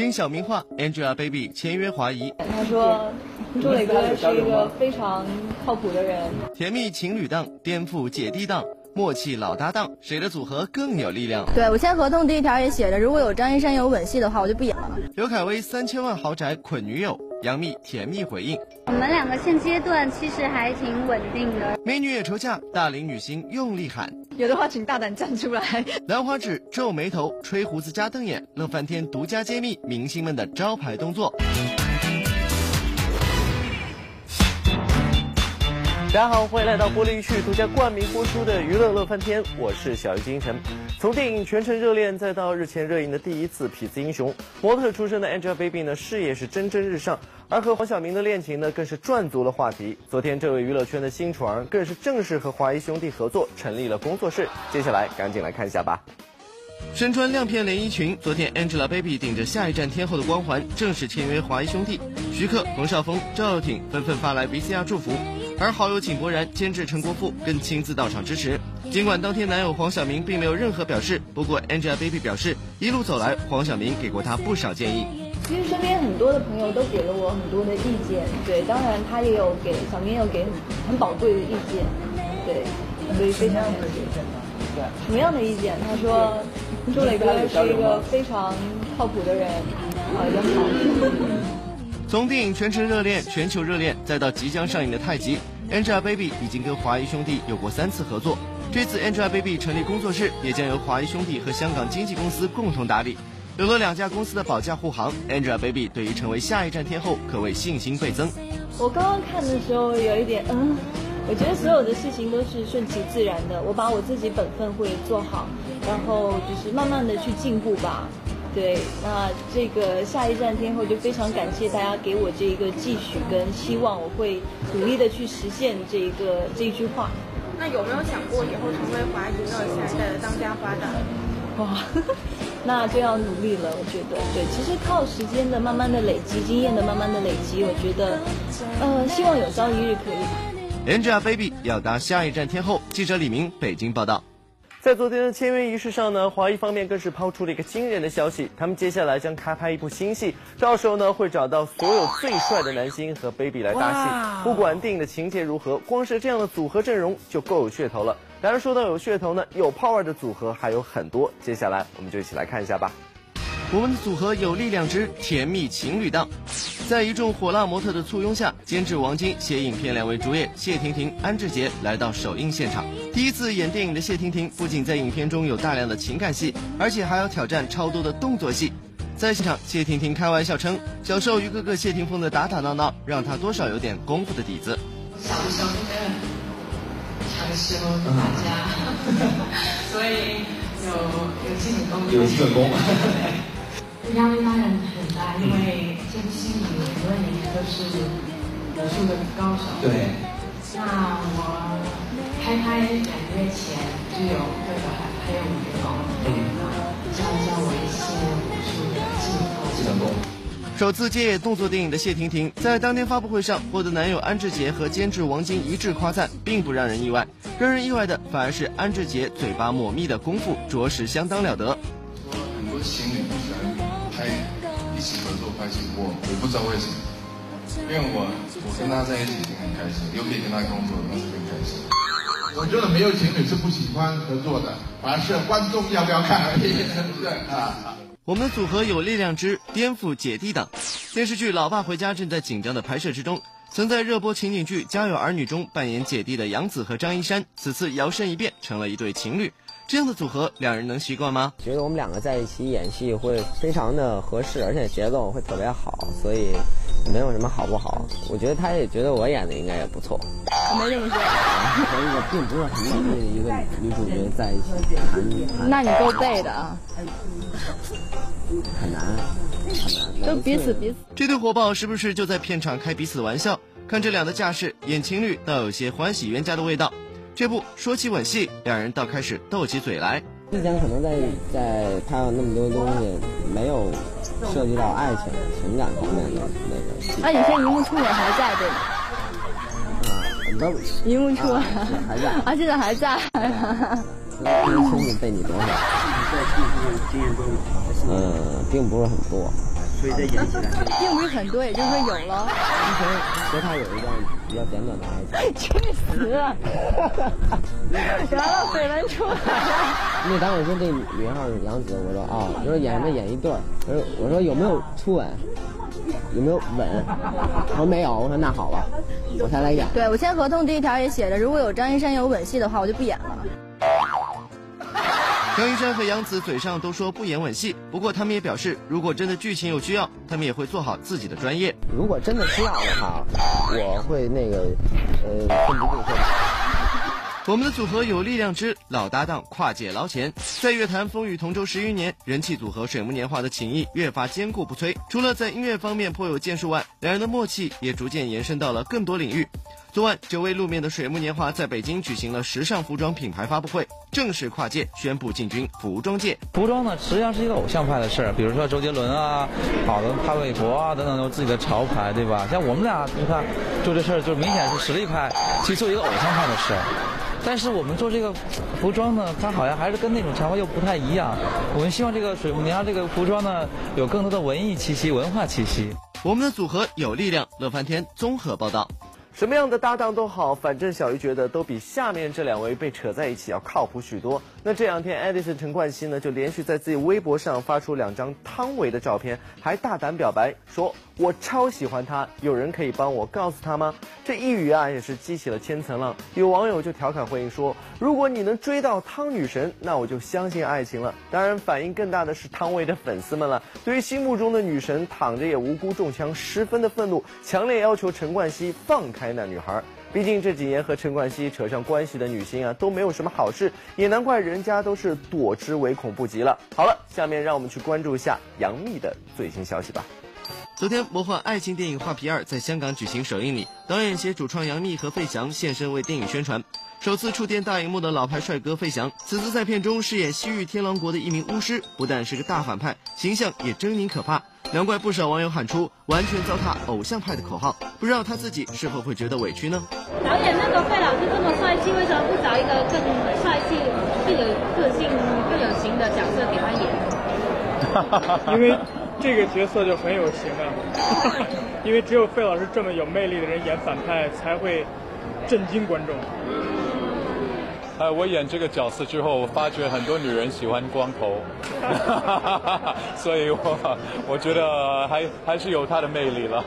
因小明话，Angelababy 签约华谊。他说，周磊哥是一个非常靠谱的人。甜蜜情侣档，颠覆姐弟档，默契老搭档，谁的组合更有力量？对我签合同第一条也写着，如果有张一山有吻戏的话，我就不演了。刘恺威三千万豪宅捆女友。杨幂甜蜜回应：“我们两个现阶段其实还挺稳定的。”美女也愁嫁，大龄女星用力喊：“有的话请大胆站出来。”兰花指皱眉头，吹胡子加瞪眼，乐翻天独家揭秘明星们的招牌动作。大家好，欢迎来到玻璃旭独家冠名播出的娱乐乐翻天，我是小鱼金晨。从电影《全程热恋》再到日前热映的第一次痞子英雄，模特出身的 Angelababy 呢事业是蒸蒸日上，而和黄晓明的恋情呢更是赚足了话题。昨天这位娱乐圈的新宠儿更是正式和华谊兄弟合作成立了工作室，接下来赶紧来看一下吧。身穿亮片连衣裙，昨天 Angelababy 顶着下一站天后的光环正式签约华谊兄弟，徐克、冯绍峰、赵又廷纷纷发来 VCR 祝福。而好友井柏然、监制陈国富更亲自到场支持。尽管当天男友黄晓明并没有任何表示，不过 Angelababy 表示，一路走来，黄晓明给过她不少建议。其实身边很多的朋友都给了我很多的意见，对，当然他也有给小明有给很很宝贵的意见，对，所以非常感谢。什么样的意见？他说，周磊哥是一个非常靠谱的人，啊，人好。从电影《全程热恋》全球热恋，再到即将上映的《太极》，Angelababy 已经跟华谊兄弟有过三次合作。这次 Angelababy 成立工作室，也将由华谊兄弟和香港经纪公司共同打理。有了两家公司的保驾护航，Angelababy 对于成为下一站天后可谓信心倍增。我刚刚看的时候有一点，嗯，我觉得所有的事情都是顺其自然的，我把我自己本分会做好，然后就是慢慢的去进步吧。对，那这个下一站天后就非常感谢大家给我这一个寄许跟希望，我会努力的去实现这一个这一句话。那有没有想过以后成为华娱乐下一代的当家花旦？哇，那就要努力了，我觉得。对，其实靠时间的慢慢的累积，经验的慢慢的累积，我觉得，呃，希望有朝一日可以。Angelababy 要当下一站天后，记者李明北京报道。在昨天的签约仪式上呢，华谊方面更是抛出了一个惊人的消息，他们接下来将开拍一部新戏，到时候呢会找到所有最帅的男星和 baby 来搭戏，不管电影的情节如何，光是这样的组合阵容就够有噱头了。当然说到有噱头呢，有 power 的组合还有很多，接下来我们就一起来看一下吧。我们的组合有力量之甜蜜情侣档，在一众火辣模特的簇拥下，监制王晶携影片两位主演谢婷婷、安志杰来到首映现场。第一次演电影的谢婷婷，不仅在影片中有大量的情感戏，而且还要挑战超多的动作戏。在现场，谢婷婷开玩笑称，小时候与哥哥谢霆锋的打打闹闹，让她多少有点功夫的底子。小的时候打架，所以有有基本功，有基本功。压力当然很大，因为这部戏里很多演员都是武术的高手。对。那我开拍两个月前就有各个还还有员工，教教我一些武术的技术。基本功。首次接演动作电影的谢婷婷，在当天发布会上获得男友安志杰和监制王晶一致夸赞，并不让人意外。让人意外的反而是安志杰嘴巴抹蜜的功夫，着实相当了得。很多情侣拍一起合作拍戏，我我不知道为什么，因为我我跟他在一起已经很开心，又可以跟他工作，那是更开心。我觉得没有情侣是不喜欢合作的，反而是观众要不要看而已，对啊。我们组合有力量之颠覆姐弟档，电视剧《老爸回家》正在紧张的拍摄之中。曾在热播情景剧《家有儿女》中扮演姐弟的杨紫和张一山，此次摇身一变成了一对情侣。这样的组合，两人能习惯吗？觉得我们两个在一起演戏会非常的合适，而且节奏会特别好，所以没有什么好不好。我觉得他也觉得我演的应该也不错。我没认识。和一个并不是很美丽的一个女主角在一起谈，那你够背的啊。很难，很难。都彼此彼此。这对火爆是不是就在片场开彼此的玩笑？看这俩的架势，演情侣倒有些欢喜冤家的味道。这不说起吻戏，两人倒开始斗起嘴来。之前可能在在拍了那么多东西，没有涉及到爱情、情感方面的那个戏。那你现在荧幕初吻还在对吗？啊，都荧幕初吻还在，啊，现在还在。年轻的被你夺走。嗯，并不是很多。所以这演起来并不是很多，也就是说有了。之前和他有一段比较简短的爱情。去死！完了，绯闻出来了。那当我说这女号是杨紫，我说啊，我说演什么演一对儿，我说我说有没有初吻？有没有吻？我说没有，我说那好吧，我才来演。对我签合同第一条也写着，如果有张一山有吻戏的话，我就不演了。张一山和杨紫嘴上都说不演吻戏，不过他们也表示，如果真的剧情有需要，他们也会做好自己的专业。如果真的需要的话，我会那个呃，奋不顾身。我们的组合有力量之老搭档跨界捞钱，在乐坛风雨同舟十余年，人气组合水木年华的情谊越发坚固不摧。除了在音乐方面颇有建树外，两人的默契也逐渐延伸到了更多领域。昨晚，久未露面的水木年华在北京举行了时尚服装品牌发布会，正式跨界宣布进军服装界。服装呢，实际上是一个偶像派的事儿，比如说周杰伦啊，好的潘玮柏啊等等，有自己的潮牌，对吧？像我们俩，你看做这事儿，就明显是实力派去做一个偶像派的事儿。但是我们做这个服装呢，它好像还是跟那种潮牌又不太一样。我们希望这个水木年华这个服装呢，有更多的文艺气息、文化气息。我们的组合有力量，乐翻天综合报道。什么样的搭档都好，反正小鱼觉得都比下面这两位被扯在一起要靠谱许多。那这两天，Edison 陈冠希呢就连续在自己微博上发出两张汤唯的照片，还大胆表白说：“我超喜欢她，有人可以帮我告诉她吗？”这一语啊也是激起了千层浪。有网友就调侃回应说：“如果你能追到汤女神，那我就相信爱情了。”当然，反应更大的是汤唯的粉丝们了。对于心目中的女神躺着也无辜中枪，十分的愤怒，强烈要求陈冠希放开那女孩。毕竟这几年和陈冠希扯上关系的女星啊，都没有什么好事，也难怪人家都是躲之唯恐不及了。好了，下面让我们去关注一下杨幂的最新消息吧。昨天，魔幻爱情电影《画皮二》在香港举行首映礼，导演携主创杨幂和费翔现身为电影宣传。首次触电大荧幕的老牌帅哥费翔，此次在片中饰演西域天狼国的一名巫师，不但是个大反派，形象也狰狞可怕。难怪不少网友喊出“完全糟蹋偶像派”的口号，不知道他自己是否会觉得委屈呢？导演那个费老师这么帅气，为什么不找一个更帅气、更有个性、更有型的角色给他演？因为这个角色就很有型啊！因为只有费老师这么有魅力的人演反派，才会震惊观众。呃，我演这个角色之后，我发觉很多女人喜欢光头，所以我我觉得还还是有他的魅力了。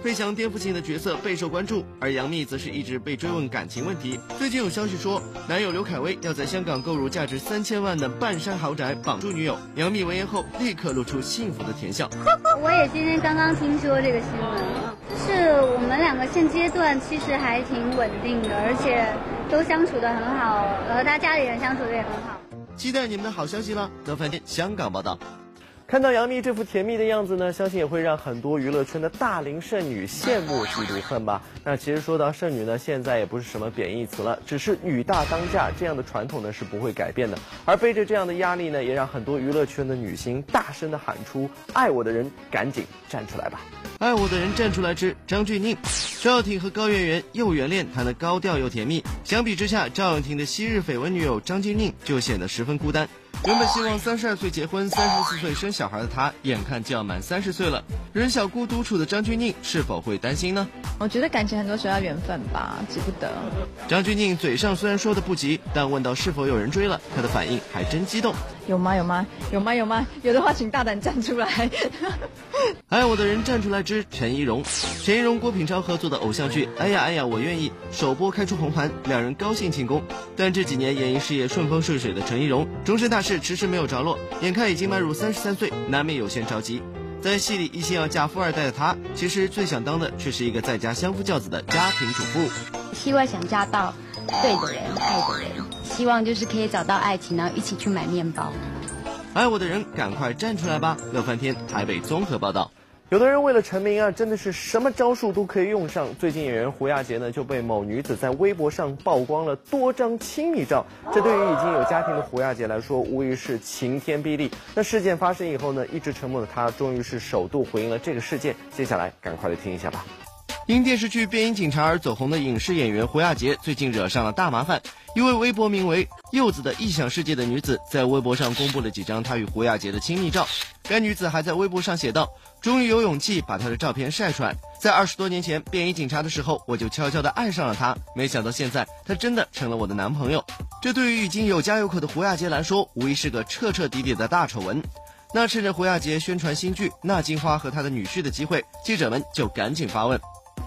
费翔颠覆性的角色备受关注，而杨幂则是一直被追问感情问题。最近有消息说，男友刘恺威要在香港购入价值三千万的半山豪宅绑住女友。杨幂闻言后立刻露出幸福的甜笑。我也今天刚刚听说这个新闻，就是我们两个现阶段其实还挺稳定的，而且。都相处的很好，和他家里人相处的也很好。期待你们的好消息了。德凡香港报道，看到杨幂这副甜蜜的样子呢，相信也会让很多娱乐圈的大龄剩女羡慕嫉妒恨吧。那其实说到剩女呢，现在也不是什么贬义词了，只是女大当嫁这样的传统呢是不会改变的。而背着这样的压力呢，也让很多娱乐圈的女星大声的喊出：“爱我的人赶紧站出来吧！”爱我的人站出来之张钧甯、赵又廷和高圆圆又圆恋，谈得高调又甜蜜。相比之下，赵又廷的昔日绯闻女友张钧甯就显得十分孤单。原本希望三十二岁结婚、三十四岁生小孩的他，眼看就要满三十岁了。人小孤独处的张钧甯是否会担心呢？我觉得感情很多时候要缘分吧，急不得。张钧甯嘴上虽然说的不急，但问到是否有人追了，她的反应还真激动。有吗？有吗？有吗？有吗？有的话，请大胆站出来。爱我的人站出来之陈怡蓉，陈怡蓉郭品超合作的偶像剧《哎呀哎呀我愿意》首播开出红盘，两人高兴庆功。但这几年演艺事业顺风顺水的陈怡蓉，终身大事迟迟没有着落，眼看已经迈入三十三岁，难免有些着急。在戏里一心要嫁富二代的她，其实最想当的却是一个在家相夫教子的家庭主妇。希望想嫁到对的人，爱的人。希望就是可以找到爱情，然后一起去买面包。爱我的人，赶快站出来吧！乐翻天，台北综合报道。有的人为了成名啊，真的是什么招数都可以用上。最近演员胡亚杰呢，就被某女子在微博上曝光了多张亲密照。这对于已经有家庭的胡亚杰来说，无疑是晴天霹雳。那事件发生以后呢，一直沉默的他，终于是首度回应了这个事件。接下来，赶快来听一下吧。因电视剧《便衣警察》而走红的影视演员胡亚杰，最近惹上了大麻烦。一位微博名为“柚子的异想世界”的女子在微博上公布了几张她与胡亚杰的亲密照。该女子还在微博上写道：“终于有勇气把她的照片晒出来。在二十多年前便衣警察的时候，我就悄悄的爱上了她。没想到现在，她真的成了我的男朋友。这对于已经有家有口的胡亚杰来说，无疑是个彻彻底底的大丑闻。那趁着胡亚杰宣传新剧《那金花和他的女婿》的机会，记者们就赶紧发问：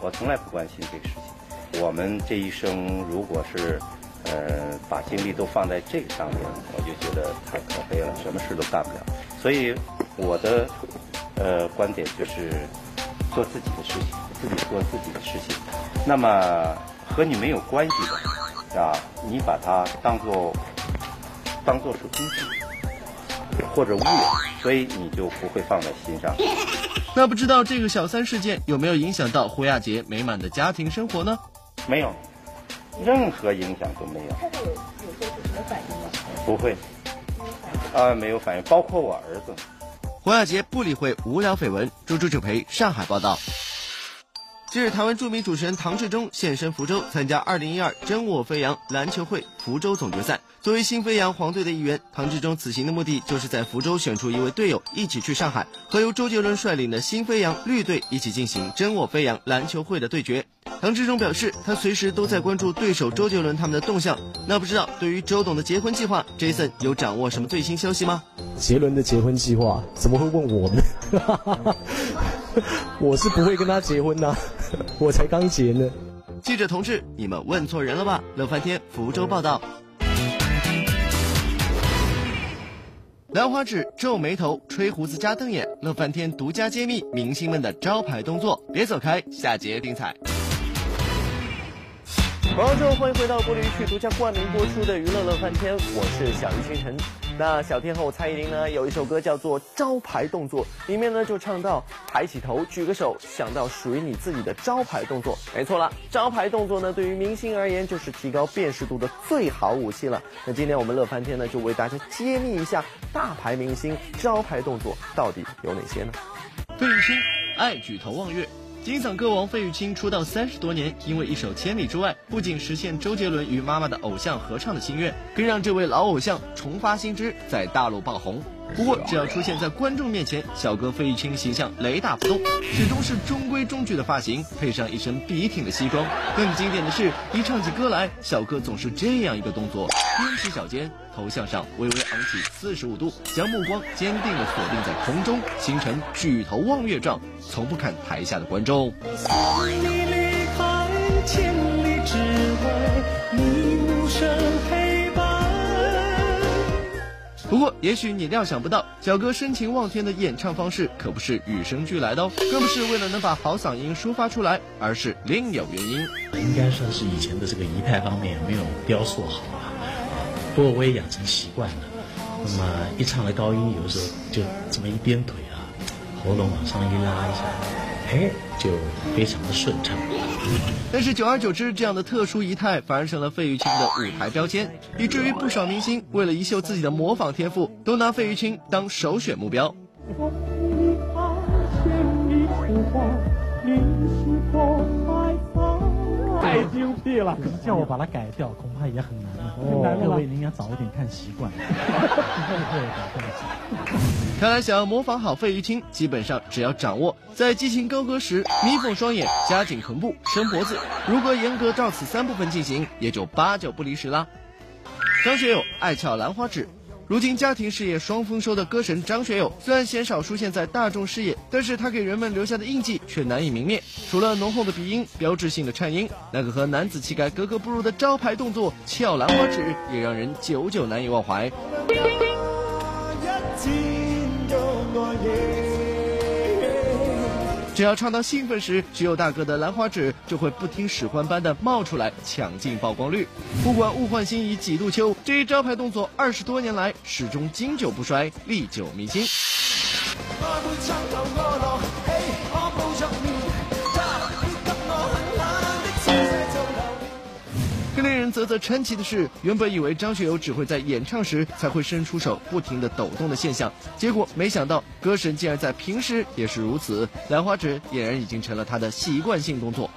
我从来不关心这个事情。我们这一生，如果是……呃，把精力都放在这个上面，我就觉得太可悲了，什么事都干不了。所以我的呃观点就是做自己的事情，自己做自己的事情。那么和你没有关系的啊，你把它当做当做是工具或者物，所以你就不会放在心上。那不知道这个小三事件有没有影响到胡亚杰美满的家庭生活呢？没有。任何影响都没有。他会有有做出什么反应吗？不会，啊，没有反应，包括我儿子。胡亚杰不理会无聊绯闻。朱朱者培上海报道。近日，台湾著名主持人唐志忠现身福州，参加2012真我飞扬篮球会福州总决赛。作为新飞扬黄队的一员，唐志忠此行的目的就是在福州选出一位队友，一起去上海和由周杰伦率领的新飞扬绿队一起进行真我飞扬篮球会的对决。唐志忠表示，他随时都在关注对手周杰伦他们的动向。那不知道对于周董的结婚计划，Jason 有掌握什么最新消息吗？杰伦的结婚计划怎么会问我呢？我是不会跟他结婚的，我才刚结呢。记者同志，你们问错人了吧？乐翻天福州报道。兰花指、皱眉头、吹胡子加瞪眼，乐翻天独家揭秘明星们的招牌动作。别走开，下节精彩。广告之后，欢迎回到玻璃鱼独家冠名播出的娱乐乐翻天，我是小鱼星辰。那小天后蔡依林呢，有一首歌叫做《招牌动作》，里面呢就唱到抬起头，举个手，想到属于你自己的招牌动作。没错了，招牌动作呢，对于明星而言就是提高辨识度的最好武器了。那今天我们乐翻天呢，就为大家揭秘一下大牌明星招牌动作到底有哪些呢？费玉清爱举头望月。金嗓歌王费玉清出道三十多年，因为一首《千里之外》，不仅实现周杰伦与妈妈的偶像合唱的心愿，更让这位老偶像重发新枝，在大陆爆红。不过，只要出现在观众面前，小哥费玉清形象雷打不动，始终是中规中矩的发型，配上一身笔挺的西装。更经典的是，一唱起歌来，小哥总是这样一个动作：踮起脚尖，头向上，微微昂起四十五度，将目光坚定地锁定在空中，形成举头望月状，从不看台下的观众。不过，也许你料想不到，小哥深情望天的演唱方式可不是与生俱来的哦，更不是为了能把好嗓音抒发出来，而是另有原因。应该算是以前的这个仪态方面没有雕塑好啊，不过我也养成习惯了。那么一唱了高音，有时候就这么一鞭腿啊，喉咙往上一拉一下，哎，就非常的顺畅。但是久而久之，这样的特殊仪态反而成了费玉清的舞台标签，以至于不少明星为了一秀自己的模仿天赋，都拿费玉清当首选目标。太精辟了！叫我把它改掉，恐怕也很难。各位，您要早一点看习惯。看来想要模仿好费玉清，基本上只要掌握在激情高歌时眯缝双眼、夹紧臀部、伸脖子，如果严格照此三部分进行，也就八九不离十啦。张学友爱翘兰花指。如今家庭事业双丰收的歌神张学友，虽然鲜少出现在大众视野，但是他给人们留下的印记却难以泯灭。除了浓厚的鼻音、标志性的颤音，那个和男子气概格格不入的招牌动作翘兰花指，也让人久久难以忘怀。只要唱到兴奋时，徐有大哥的兰花指就会不听使唤般的冒出来，抢尽曝光率。不管物换星移几度秋，这一招牌动作二十多年来始终经久不衰，历久弥新。令人啧啧称奇的是，原本以为张学友只会在演唱时才会伸出手不停的抖动的现象，结果没想到歌神竟然在平时也是如此。兰花指俨然已经成了他的习惯性动作。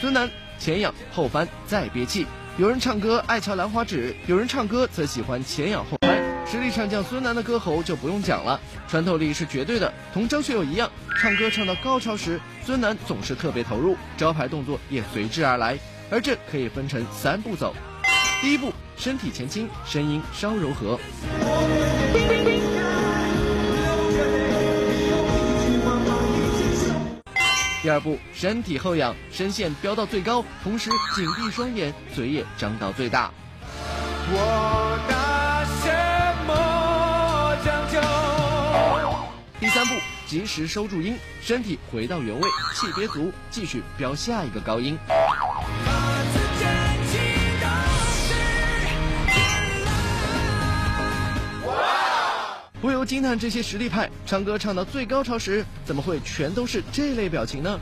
孙楠前仰后翻再憋气，有人唱歌爱翘兰花指，有人唱歌则喜欢前仰后翻。实力唱将孙楠的歌喉就不用讲了，穿透力是绝对的，同张学友一样，唱歌唱到高潮时，孙楠总是特别投入，招牌动作也随之而来。而这可以分成三步走：第一步，身体前倾，声音稍柔和；第二步，身体后仰，声线飙到最高，同时紧闭双眼，嘴也张到最大。我拿什么将就？第三步，及时收住音，身体回到原位，气憋足，继续飙下一个高音。不由惊叹，这些实力派唱歌唱到最高潮时，怎么会全都是这类表情呢？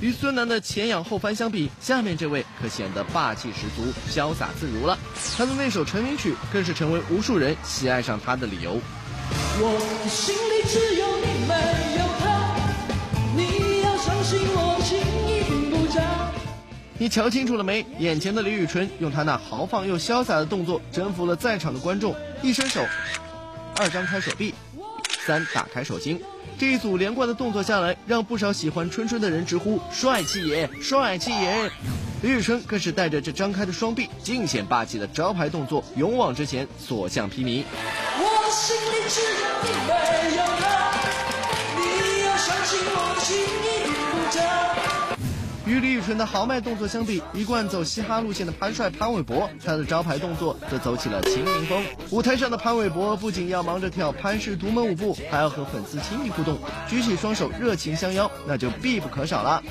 与孙楠的前仰后翻相比，下面这位可显得霸气十足、潇洒自如了。他的那首成名曲更是成为无数人喜爱上他的理由。我的心里只，有你瞧清楚了没？眼前的李宇春用她那豪放又潇洒的动作征服了在场的观众。一伸手，二张开手臂，三打开手心。这一组连贯的动作下来，让不少喜欢春春的人直呼帅气耶，帅气耶！李宇春更是带着这张开的双臂，尽显霸气的招牌动作，勇往直前，所向披靡。我心里只有你，没有他，你要相信我情意不假。与李宇春的豪迈动作相比，一贯走嘻哈路线的潘帅潘玮柏，他的招牌动作则走起了秦岭风。舞台上的潘玮柏不仅要忙着跳潘氏独门舞步，还要和粉丝亲密互动，举起双手热情相邀，那就必不可少了。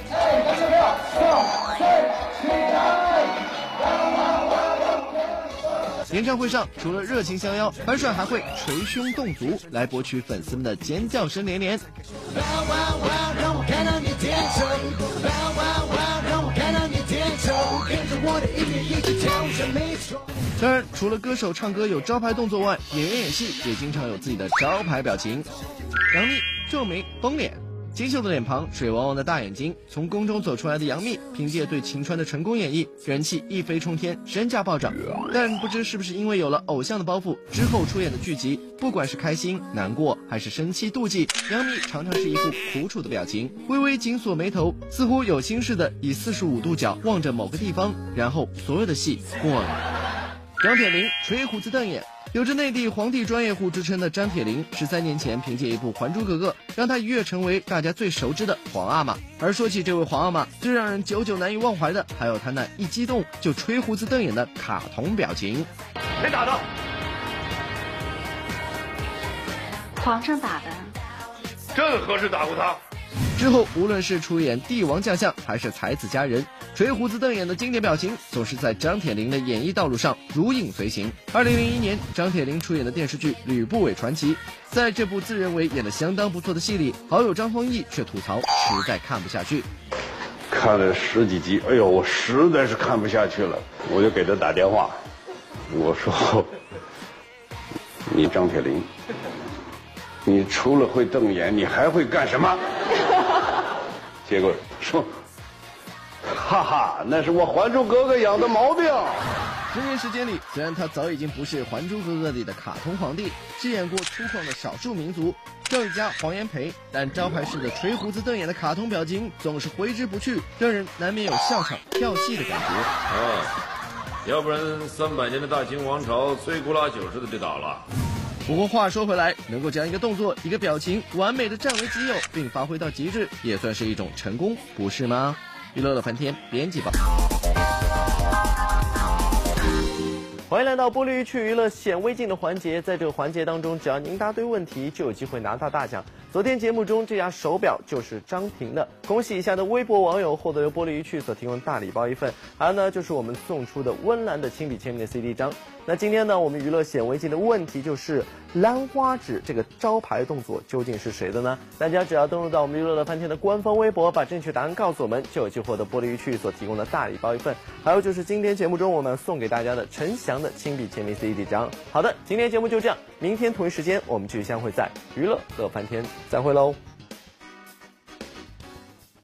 演唱会上，除了热情相邀，潘帅还会捶胸动足，来博取粉丝们的尖叫声连连。当然，除了歌手唱歌有招牌动作外，演员演戏也经常有自己的招牌表情：杨幂皱眉、绷脸。清秀的脸庞，水汪汪的大眼睛，从宫中走出来的杨幂，凭借对晴川的成功演绎，人气一飞冲天，身价暴涨。但不知是不是因为有了偶像的包袱，之后出演的剧集，不管是开心、难过还是生气、妒忌，杨幂常常是一副苦楚的表情，微微紧锁眉头，似乎有心似的，以四十五度角望着某个地方，然后所有的戏过了。张铁林垂胡子瞪眼。有着内地皇帝专业户之称的张铁林，十三年前凭借一部《还珠格格》，让他一跃成为大家最熟知的皇阿玛。而说起这位皇阿玛，最让人久久难以忘怀的，还有他那一激动就吹胡子瞪眼的卡通表情。谁打的？皇上打的。朕何时打过他？之后，无论是出演帝王将相，还是才子佳人，垂胡子瞪眼的经典表情，总是在张铁林的演艺道路上如影随形。二零零一年，张铁林出演的电视剧《吕不韦传奇》，在这部自认为演的相当不错的戏里，好友张丰毅却吐槽实在看不下去。看了十几集，哎呦，我实在是看不下去了，我就给他打电话，我说：“你张铁林。”你除了会瞪眼，你还会干什么？结果说，哈哈，那是我《还珠格格》养的毛病。十年时间里，虽然他早已经不是《还珠格格》里的卡通皇帝，饰演过粗犷的少数民族教育家黄炎培，但招牌式的垂胡子瞪眼的卡通表情总是挥之不去，让人难免有笑场跳戏的感觉。啊，要不然三百年的大清王朝摧枯拉朽似的就倒了。不过话说回来，能够将一个动作、一个表情完美的占为己有，并发挥到极致，也算是一种成功，不是吗？娱乐乐翻天编辑报。欢迎来到玻璃鱼趣娱乐显微镜的环节，在这个环节当中，只要您答对问题，就有机会拿到大奖。昨天节目中这家手表就是张婷的，恭喜以下的微博网友获得由玻璃鱼趣所提供大礼包一份，还有呢就是我们送出的温岚的亲笔签名的 CD 章。那今天呢，我们娱乐显微镜的问题就是兰花指这个招牌动作究竟是谁的呢？大家只要登录到我们娱乐乐翻天的官方微博，把正确答案告诉我们，就有机会获得玻璃鱼趣所提供的大礼包一份。还有就是今天节目中我们送给大家的陈翔的亲笔签名 CD 章。好的，今天节目就这样，明天同一时间我们继续相会在娱乐乐翻天，再会喽。